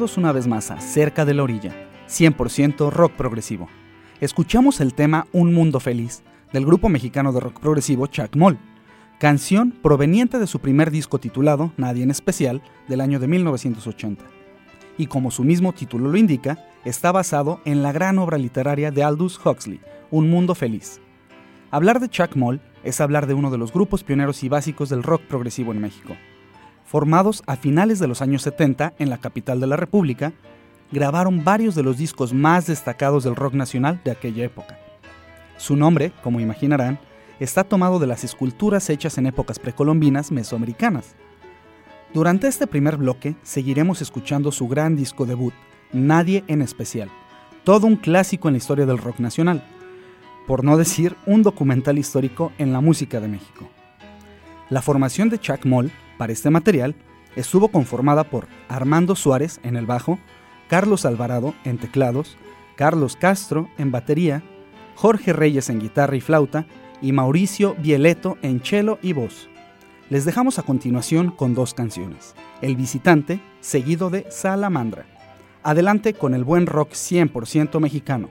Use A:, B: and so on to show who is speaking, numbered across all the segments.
A: Una vez más a Cerca de la Orilla, 100% rock progresivo. Escuchamos el tema Un Mundo Feliz del grupo mexicano de rock progresivo Chuck Moll, canción proveniente de su primer disco titulado Nadie en Especial del año de 1980. Y como su mismo título lo indica, está basado en la gran obra literaria de Aldous Huxley, Un Mundo Feliz. Hablar de Chuck Moll es hablar de uno de los grupos pioneros y básicos del rock progresivo en México formados a finales de los años 70 en la capital de la República, grabaron varios de los discos más destacados del rock nacional de aquella época. Su nombre, como imaginarán, está tomado de las esculturas hechas en épocas precolombinas mesoamericanas. Durante este primer bloque seguiremos escuchando su gran disco debut, Nadie en especial, todo un clásico en la historia del rock nacional, por no decir un documental histórico en la música de México. La formación de Chuck Moll para este material estuvo conformada por Armando Suárez en el bajo, Carlos Alvarado en teclados, Carlos Castro en batería, Jorge Reyes en guitarra y flauta y Mauricio Bieleto en cello y voz. Les dejamos a continuación con dos canciones, El visitante, seguido de Salamandra. Adelante con el buen rock 100% mexicano.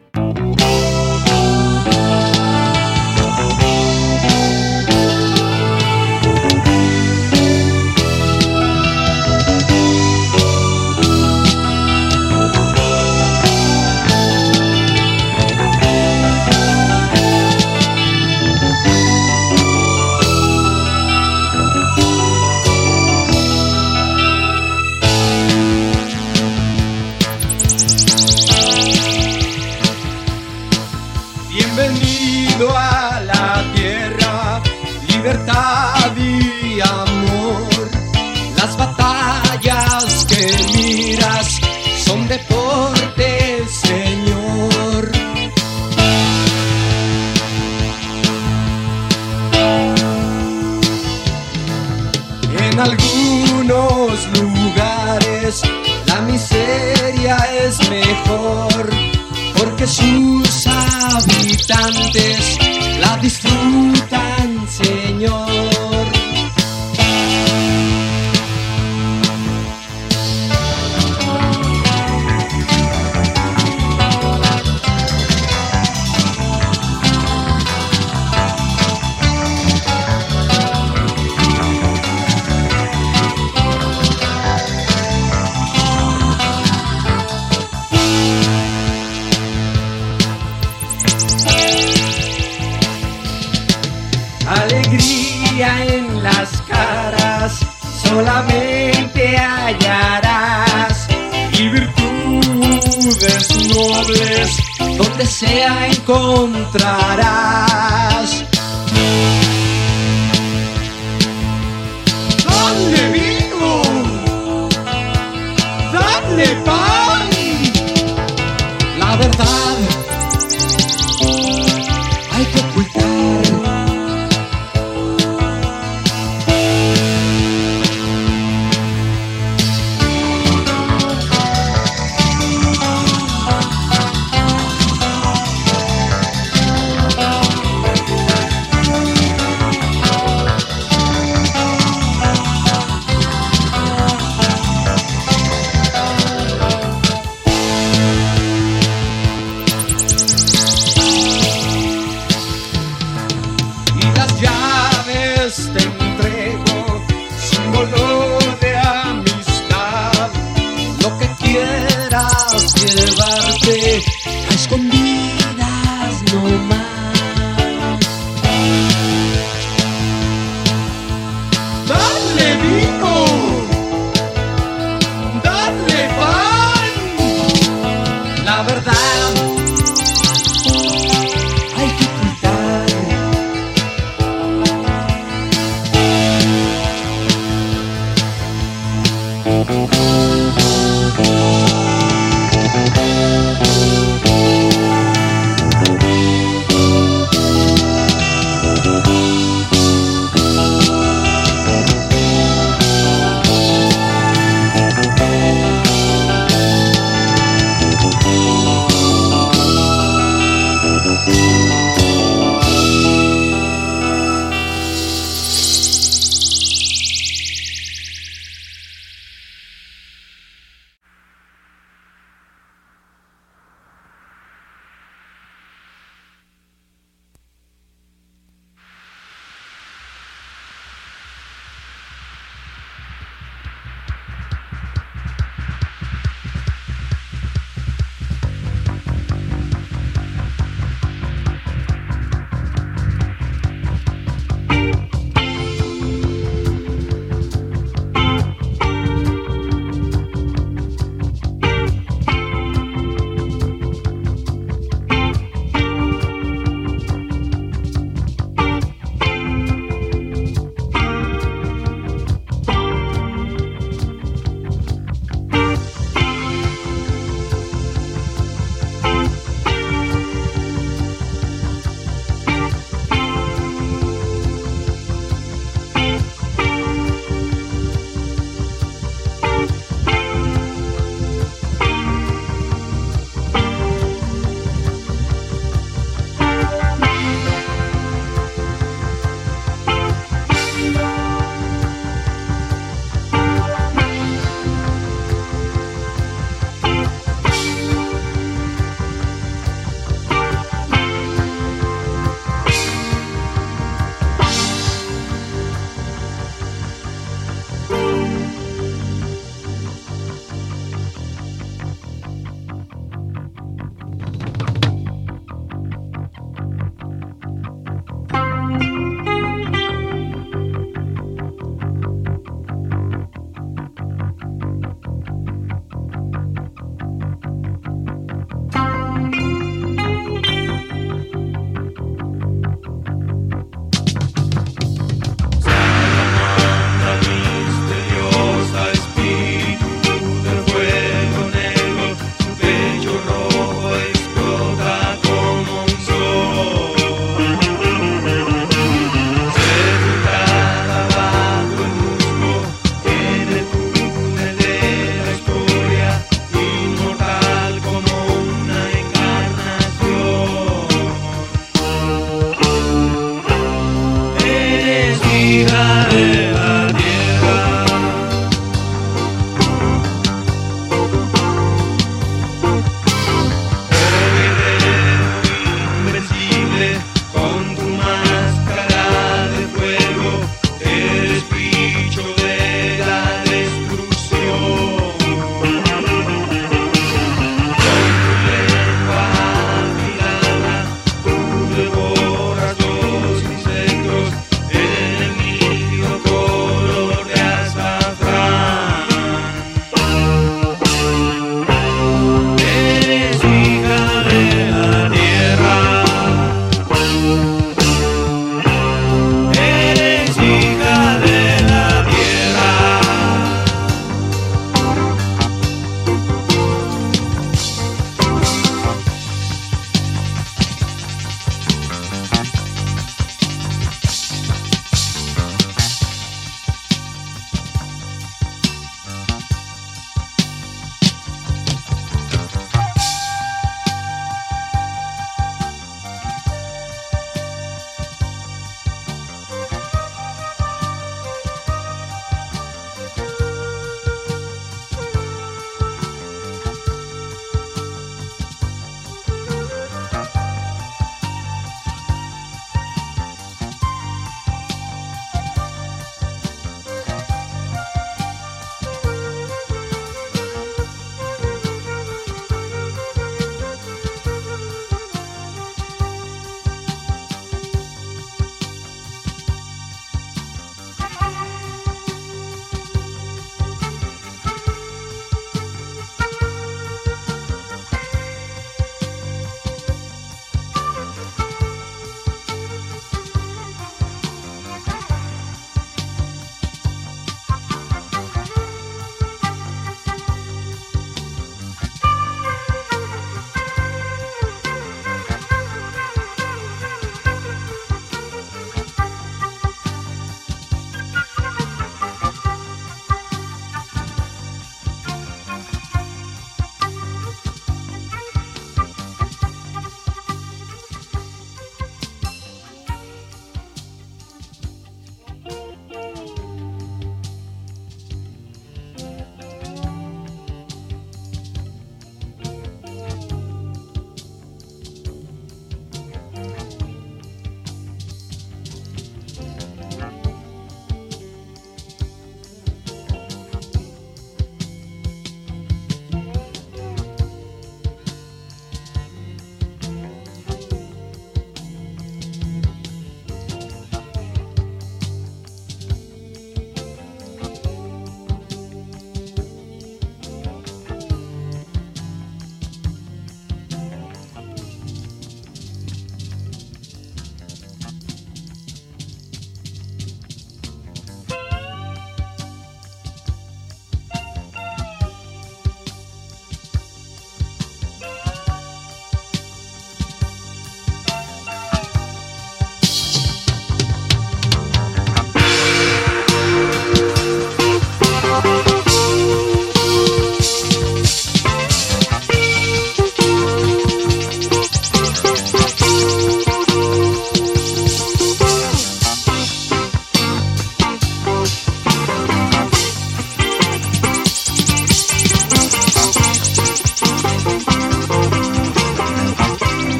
B: en las caras solamente hallarás y virtudes nobles donde sea encontrarás. Dale vino, dale pan, la verdad.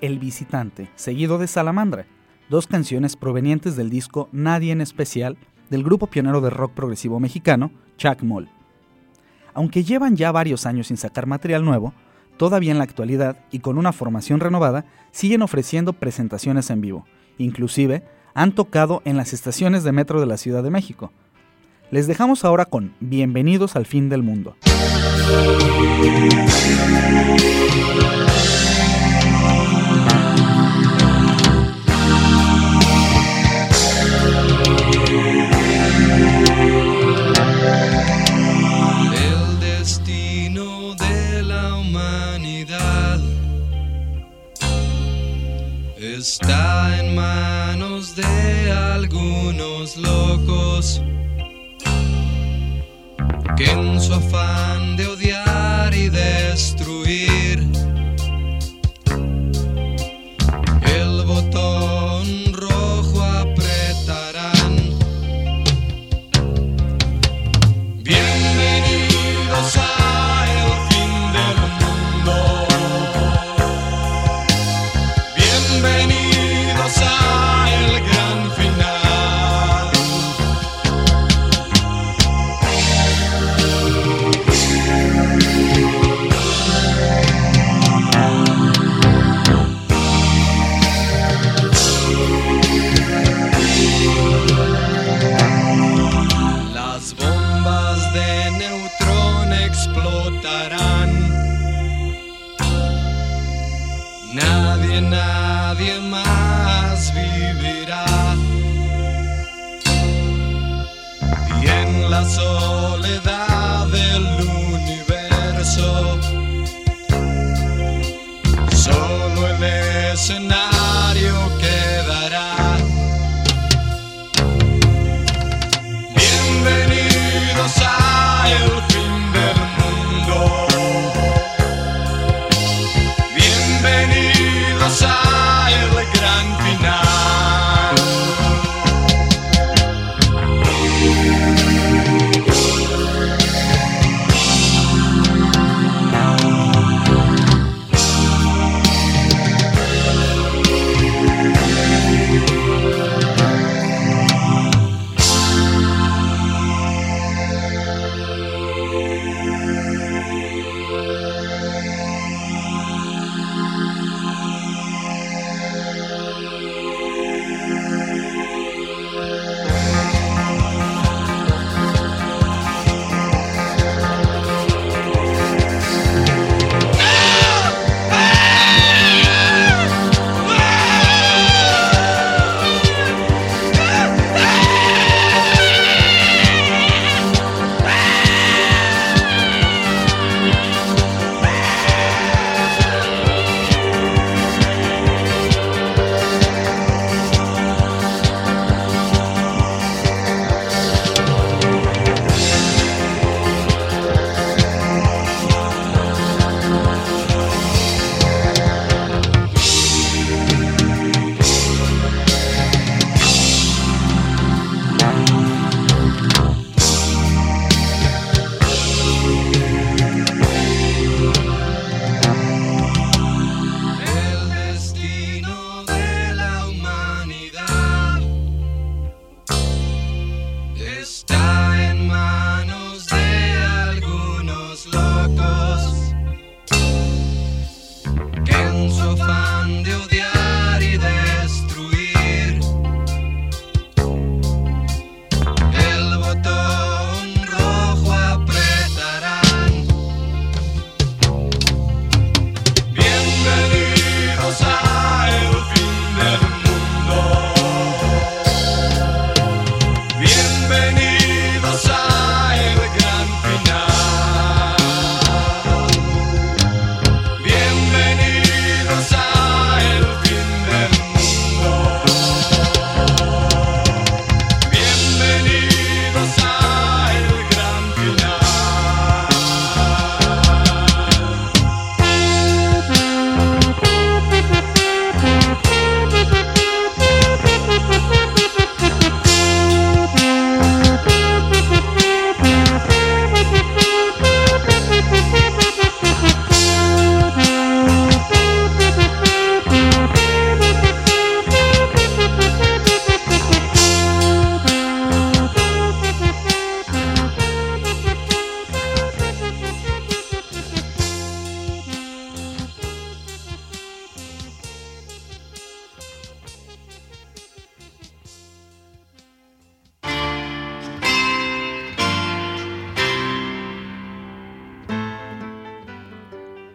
B: El
A: Visitante, seguido de Salamandra, dos canciones provenientes del disco Nadie en Especial del grupo pionero de rock progresivo mexicano, Chuck Moll. Aunque llevan ya varios años sin sacar material nuevo, todavía en la actualidad y con una formación renovada, siguen ofreciendo presentaciones en vivo. Inclusive, han tocado en las estaciones de metro de la Ciudad de México. Les dejamos ahora con Bienvenidos al fin del mundo.
B: Está en manos de algunos locos que en su afán de odiar tonight.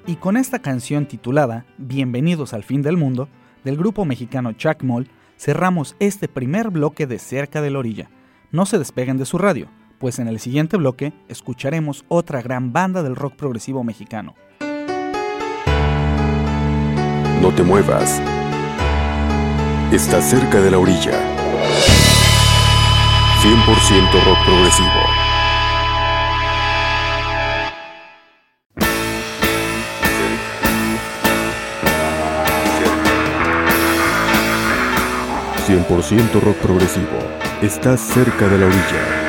B: Y
A: con esta canción titulada Bienvenidos al fin del mundo, del grupo mexicano Chacmol, cerramos este primer bloque de Cerca de la Orilla. No se despeguen de su radio, pues en el siguiente bloque escucharemos otra gran banda del rock progresivo mexicano.
C: No te muevas. Está cerca de la orilla. 100% rock progresivo. ...100% rock progresivo... ...estás cerca de la orilla...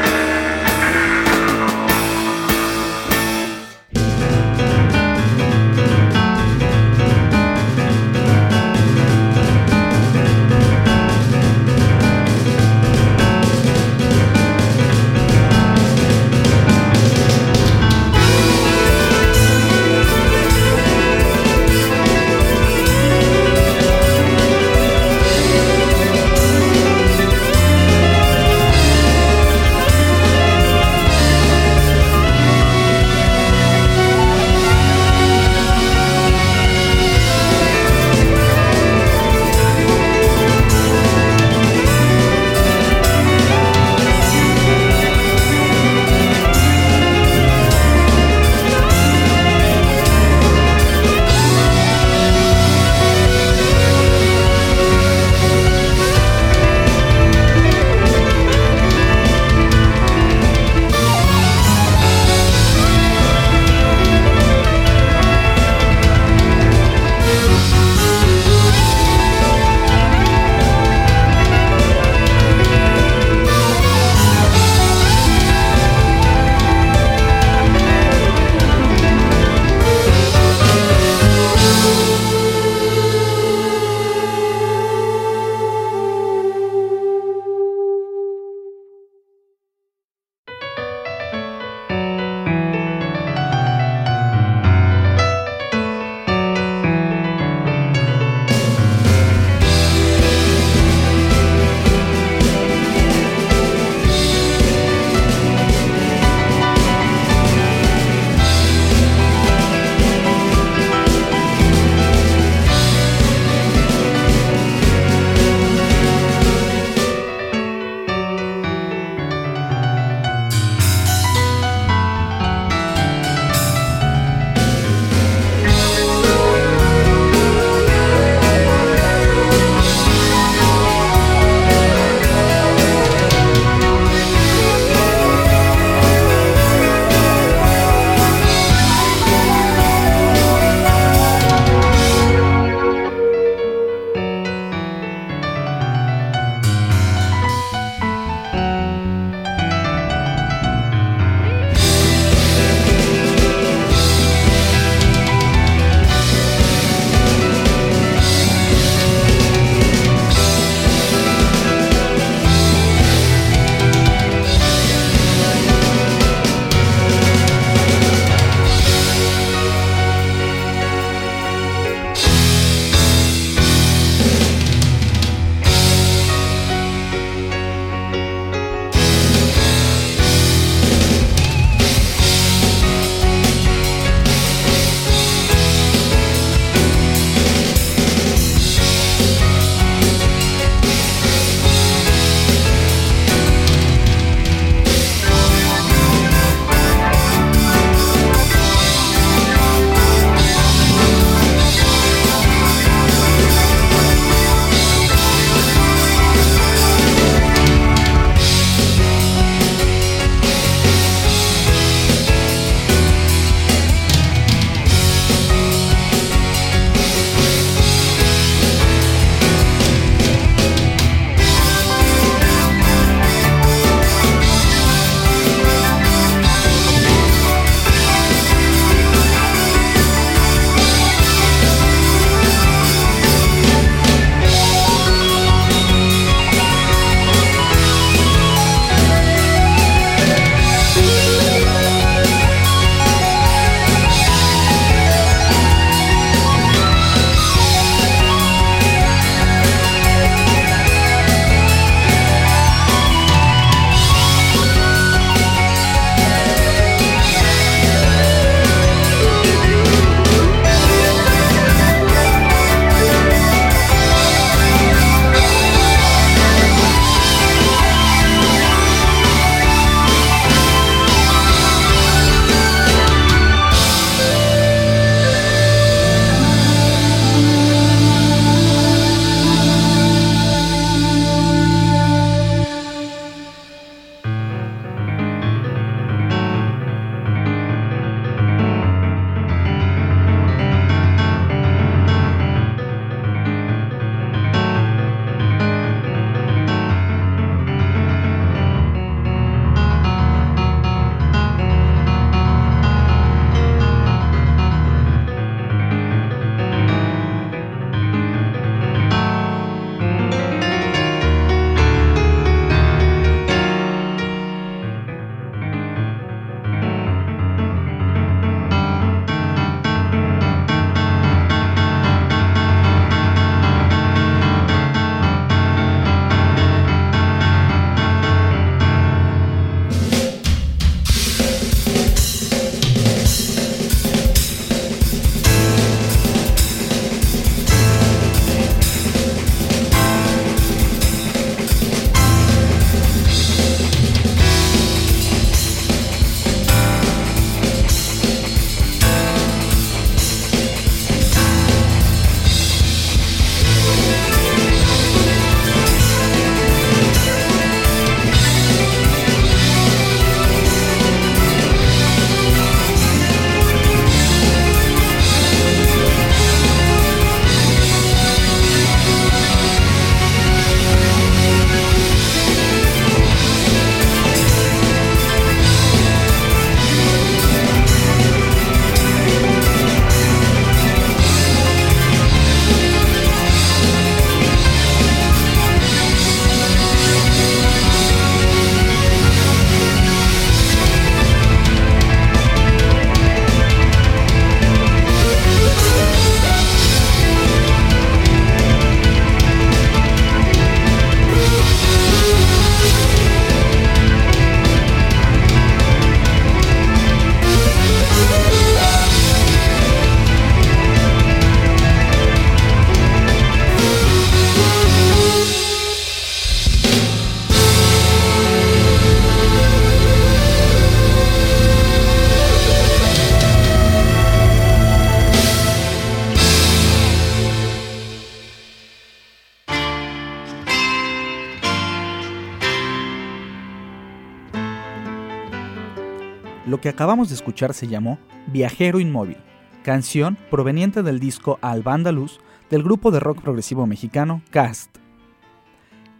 A: que acabamos de escuchar se llamó Viajero Inmóvil, canción proveniente del disco Alba Andaluz del grupo de rock progresivo mexicano Cast.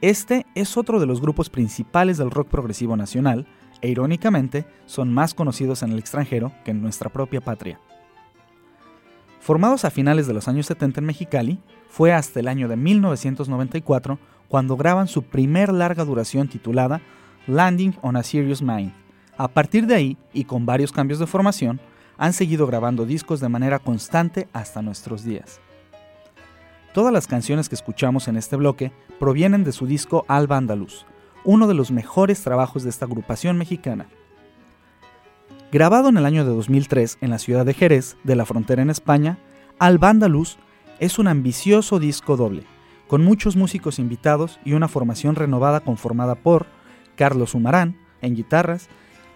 A: Este es otro de los grupos principales del rock progresivo nacional e irónicamente son más conocidos en el extranjero que en nuestra propia patria. Formados a finales de los años 70 en Mexicali, fue hasta el año de 1994 cuando graban su primer larga duración titulada Landing on a Serious Mind. A partir de ahí, y con varios cambios de formación, han seguido grabando discos de manera constante hasta nuestros días. Todas las canciones que escuchamos en este bloque provienen de su disco Alba Andaluz, uno de los mejores trabajos de esta agrupación mexicana. Grabado en el año de 2003 en la ciudad de Jerez, de la frontera en España, Alba Andaluz es un ambicioso disco doble, con muchos músicos invitados y una formación renovada conformada por Carlos Humarán en guitarras,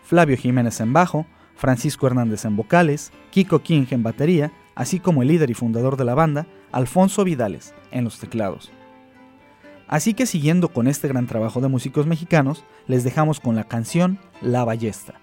A: Flavio Jiménez en bajo, Francisco Hernández en vocales, Kiko King en batería, así como el líder y fundador de la banda, Alfonso Vidales, en los teclados. Así que siguiendo con este gran trabajo de músicos mexicanos, les dejamos con la canción La Ballesta.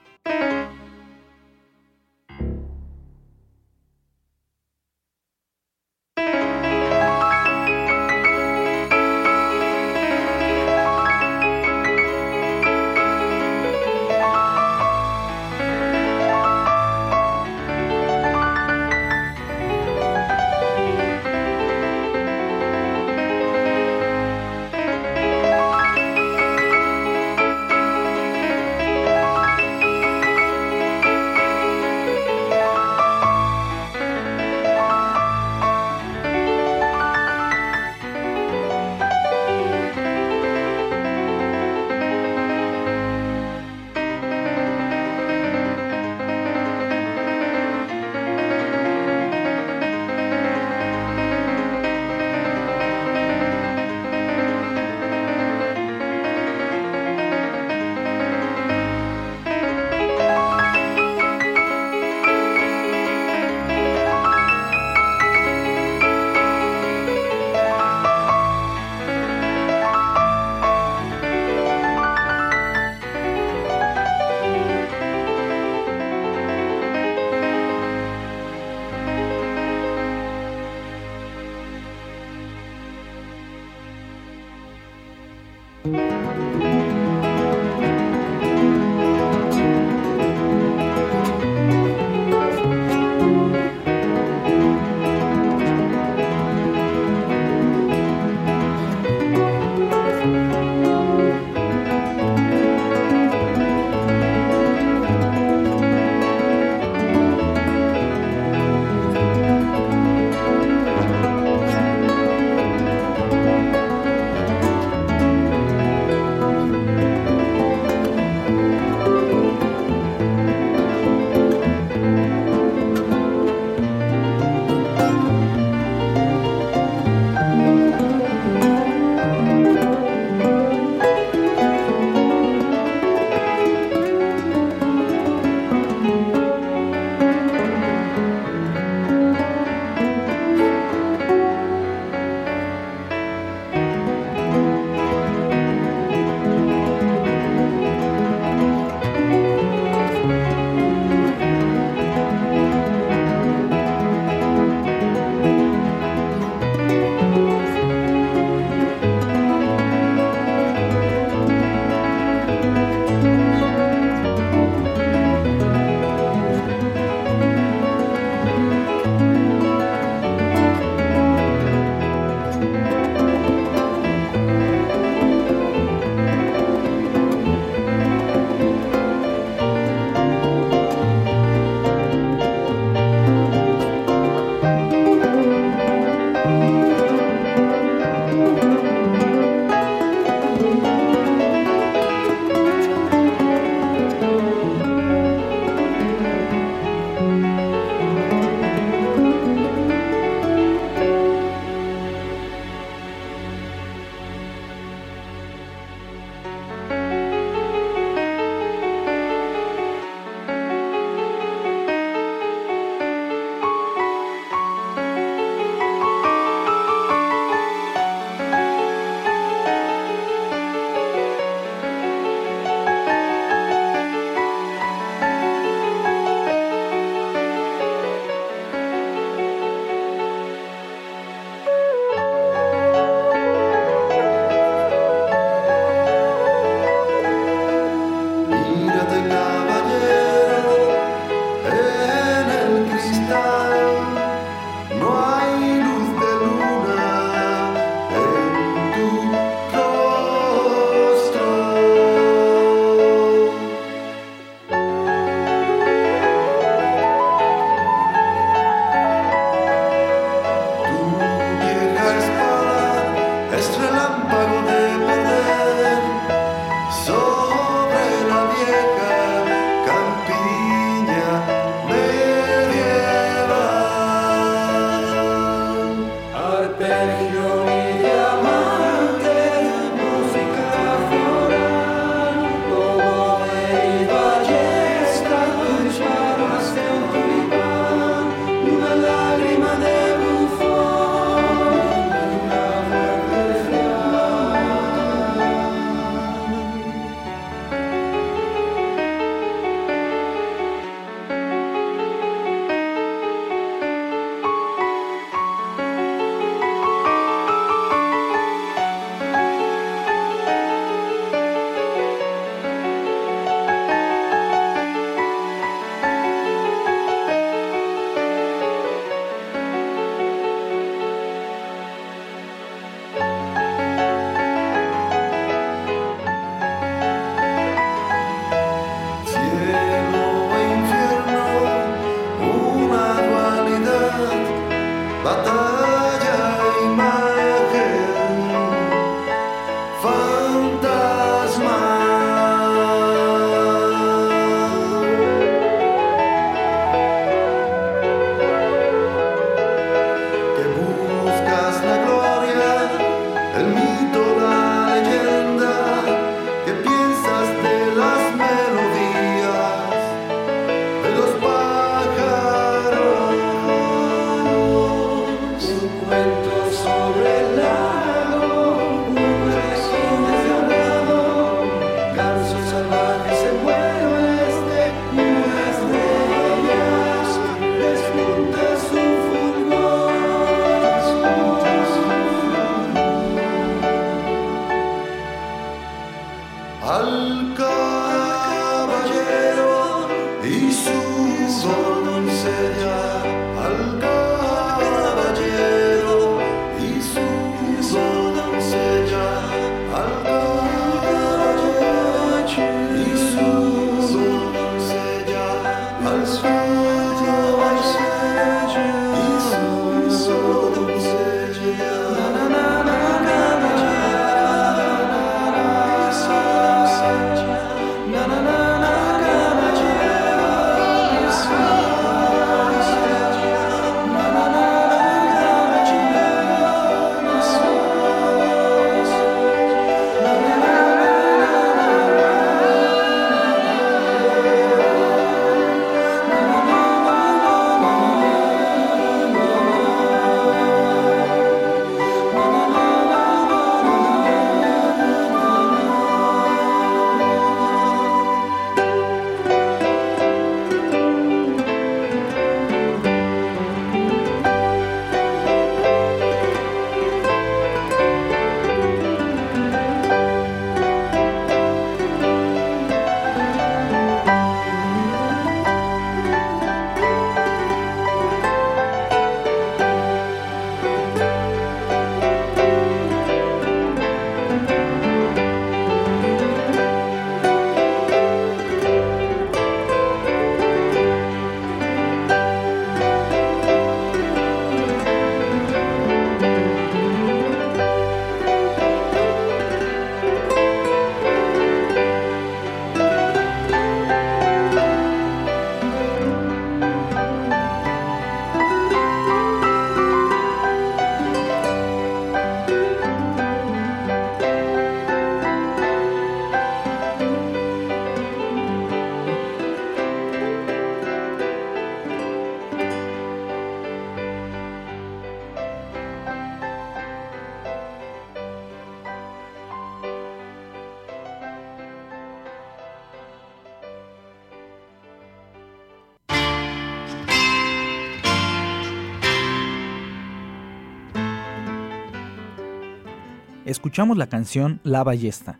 A: Escuchamos la canción La Ballesta,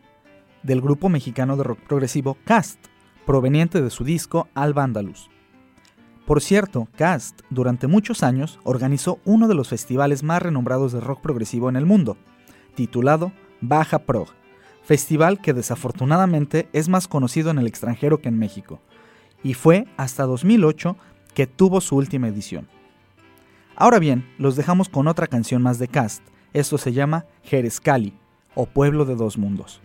A: del grupo mexicano de rock progresivo Cast, proveniente de su disco Alba Andaluz. Por cierto, Cast durante muchos años organizó uno de los festivales más renombrados de rock progresivo en el mundo, titulado Baja Prog, festival que desafortunadamente es más conocido en el extranjero que en México, y fue hasta 2008 que tuvo su última edición. Ahora bien, los dejamos con otra canción más de Cast, esto se llama Jerezcali, o Pueblo de Dos Mundos.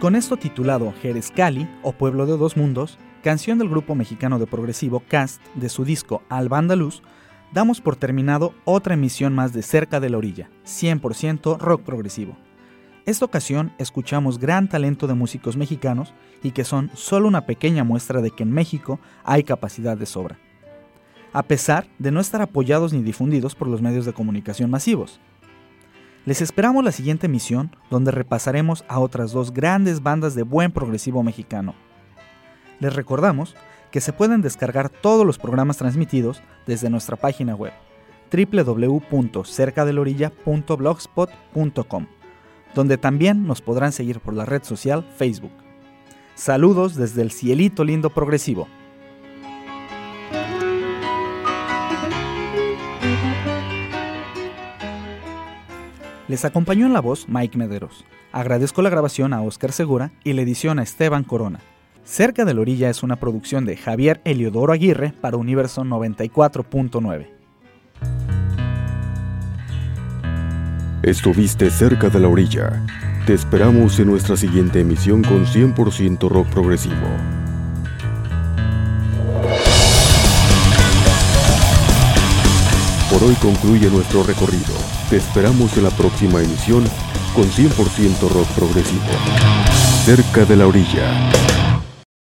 A: Con esto titulado Jerez Cali o Pueblo de Dos Mundos, canción del grupo mexicano de progresivo Cast de su disco Alba Andaluz, damos por terminado otra emisión más de Cerca de la Orilla, 100% rock progresivo. Esta ocasión escuchamos gran talento de músicos mexicanos y que son solo una pequeña muestra de que en México hay capacidad de sobra, a pesar de no estar apoyados ni difundidos por los medios de comunicación masivos. Les esperamos la siguiente emisión donde repasaremos a otras dos grandes bandas de buen progresivo mexicano. Les recordamos que se pueden descargar todos los programas transmitidos desde nuestra página web www.cercadelorilla.blogspot.com donde también nos podrán seguir por la red social Facebook. Saludos desde el cielito lindo progresivo. Les acompañó en la voz Mike Mederos. Agradezco la grabación a Oscar Segura y la edición a Esteban Corona. Cerca de la orilla es una producción de Javier Eliodoro Aguirre para Universo 94.9.
C: Estuviste cerca de la orilla. Te esperamos en nuestra siguiente emisión con 100% rock progresivo. Por hoy concluye nuestro recorrido. Te esperamos en la próxima emisión con 100% rock progresivo. Cerca de la orilla.